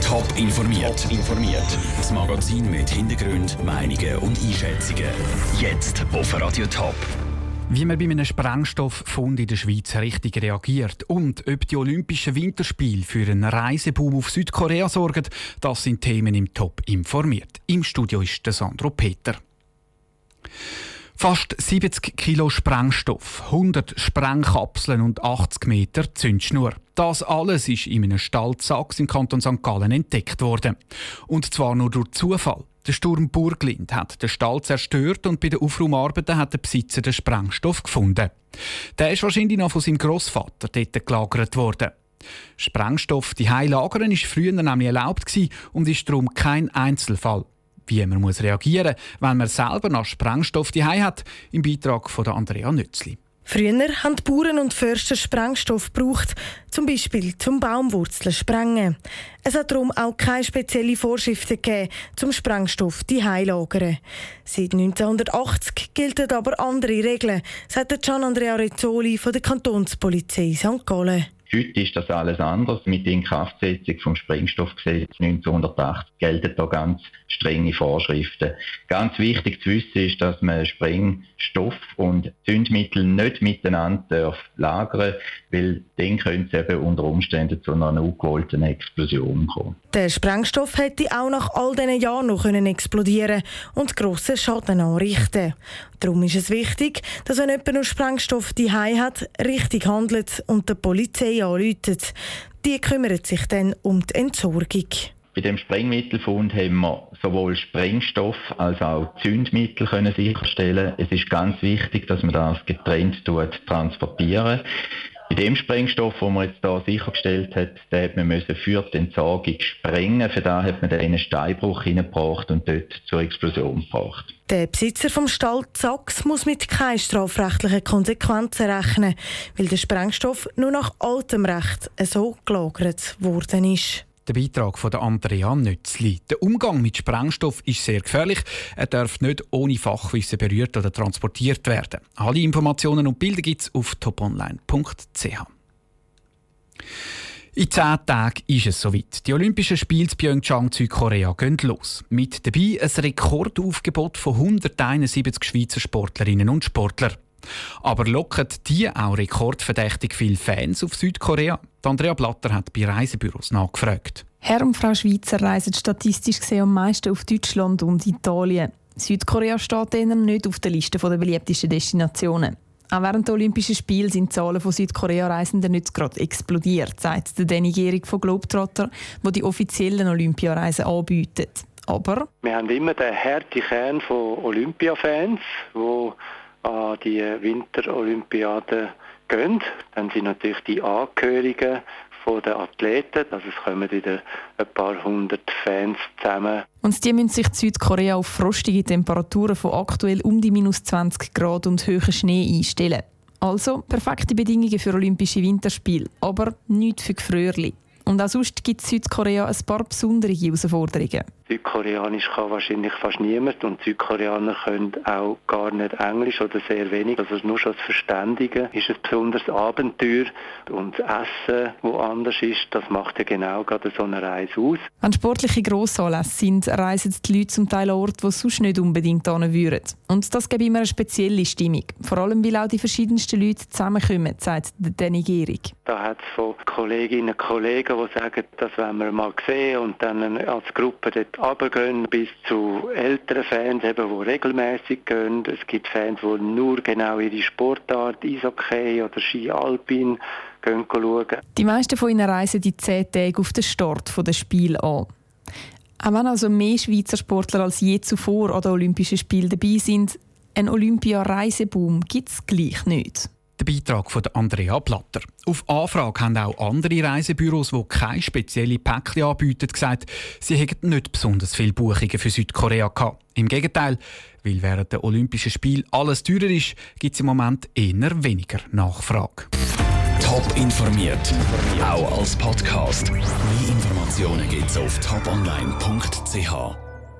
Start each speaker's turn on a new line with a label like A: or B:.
A: Top informiert. informiert. Das Magazin mit Hintergrund, Meinungen und Einschätzungen. Jetzt auf Radio Top.
B: Wie man bei einem Sprengstofffund in der Schweiz richtig reagiert und ob die Olympischen Winterspiele für einen Reiseboom auf Südkorea sorgen, das sind Themen im Top informiert. Im Studio ist der Sandro Peter. Fast 70 Kilo Sprengstoff, 100 Sprengkapseln und 80 Meter Zündschnur. Das alles ist in einem Stallsachs im Kanton St. Gallen entdeckt worden. Und zwar nur durch Zufall. Der Sturm Burglind hat den Stall zerstört und bei den Aufraumarbeiten hat der Besitzer den Sprengstoff gefunden. Der ist wahrscheinlich noch von seinem Großvater dort gelagert worden. Sprengstoff die lagern ist früher nämlich erlaubt und ist darum kein Einzelfall wie man muss reagieren muss, wenn man selber noch Sprengstoff die hat, im Beitrag von Andrea Nützli.
C: Früher haben die Bauern und Förster Sprengstoff gebraucht, zum Beispiel zum Baumwurzeln sprengen. Es hat darum auch keine speziellen Vorschriften gegeben, zum Sprengstoff die lagern. Seit 1980 gelten aber andere Regeln, sagt Gian Andrea Rezzoli von der Kantonspolizei St. Gallen.
D: Heute ist das alles anders. Mit der Inkraftsetzung vom Sprengstoffgesetz 1980 gelten da ganz strenge Vorschriften. Ganz wichtig zu wissen ist, dass man Sprengstoff und Zündmittel nicht miteinander lagern weil dann könnte es eben unter Umständen zu einer ungewollten Explosion kommen.
C: Der Sprengstoff hätte auch nach all diesen Jahren noch explodieren und grossen Schaden anrichten. Darum ist es wichtig, dass wenn jemand noch Sprengstoff die hat, richtig handelt und der Polizei anruft. Die kümmert sich dann um die Entsorgung.
D: Bei dem Sprengmittelfund haben wir sowohl Sprengstoff als auch Zündmittel können sicherstellen. Es ist ganz wichtig, dass man das getrennt transportieren. Bei dem Sprengstoff, den man jetzt hier sichergestellt hat, den hat man müssen für die Entsorgung sprengen. Für da hat man dann einen Steinbruch hineingebracht und dort zur Explosion gebracht.
C: Der Besitzer vom Stall Sachs muss mit keinen strafrechtlichen Konsequenzen rechnen, weil der Sprengstoff nur nach altem Recht so gelagert worden ist.
B: Der Beitrag von Andrea Nützli. Der Umgang mit Sprengstoff ist sehr gefährlich. Er darf nicht ohne Fachwissen berührt oder transportiert werden. Alle Informationen und Bilder gibt es auf toponline.ch. In zehn Tagen ist es soweit. Die Olympischen Spiele in Pyeongchang, Südkorea, gehen los. Mit dabei ein Rekordaufgebot von 171 Schweizer Sportlerinnen und Sportlern. Aber locken die auch rekordverdächtig viele Fans auf Südkorea? Andrea Blatter hat bei Reisebüros nachgefragt.
E: Herr und Frau Schweizer reisen statistisch gesehen am meisten auf Deutschland und Italien. Südkorea steht ihnen nicht auf der Liste der beliebtesten Destinationen. Auch während der Olympischen Spiele sind die Zahlen von Südkorea-Reisenden nicht gerade explodiert, sagt der Danny Gehrig von Globetrotter, wo die offiziellen Olympiareisen anbietet. Aber
F: wir haben immer den harten Kern von Olympiafans, die an die Winterolympiade gehen. Dann sind natürlich die Angehörigen von den Athleten, also es kommen wieder ein paar hundert Fans zusammen.
E: Und die müssen sich Südkorea auf frostige Temperaturen von aktuell um die minus 20 Grad und hohen Schnee einstellen. Also perfekte Bedingungen für Olympische Winterspiele, aber nicht für Gefrierli. Und auch sonst gibt Südkorea ein paar besondere Herausforderungen.
F: Südkoreanisch kann wahrscheinlich fast niemand und Südkoreaner können auch gar nicht Englisch oder sehr wenig. Also nur schon das Verständigen ist ein besonderes Abenteuer und das Essen, wo anders ist, das macht ja genau gerade so eine Reise aus.
E: Wenn sportliche Grossanlässe sind, reisen die Leute zum Teil an Orte, die sonst nicht unbedingt hin würden. Und das gibt immer eine spezielle Stimmung. Vor allem, weil auch die verschiedensten Leute zusammenkommen, sagt Danny Gehrig.
F: Da hat es von Kolleginnen und Kollegen, die sagen, das wollen wir mal sehen und dann als Gruppe dort runtergehen bis zu älteren Fans, eben, die regelmäßig gehen. Es gibt Fans, die nur genau ihre Sportart, Eishockey oder Ski Alpin, gehen schauen.
E: Die meisten von ihnen reisen die zehn Tage auf den Start des Spiels an. Auch wenn also mehr Schweizer Sportler als je zuvor an den Olympischen Spielen dabei sind, ein Olympia-Reiseboom gibt es gleich nicht.
B: Der Beitrag von Andrea Platter. Auf Anfrage haben auch andere Reisebüros, die keine spezielle Päckchen anbieten, gesagt, sie hätten nicht besonders viele Buchungen für Südkorea gehabt. Im Gegenteil, weil während der Olympischen Spiele alles teurer ist, gibt es im Moment eher weniger Nachfrage.
A: Top informiert, auch als Podcast. Mehr Informationen gibt es auf toponline.ch.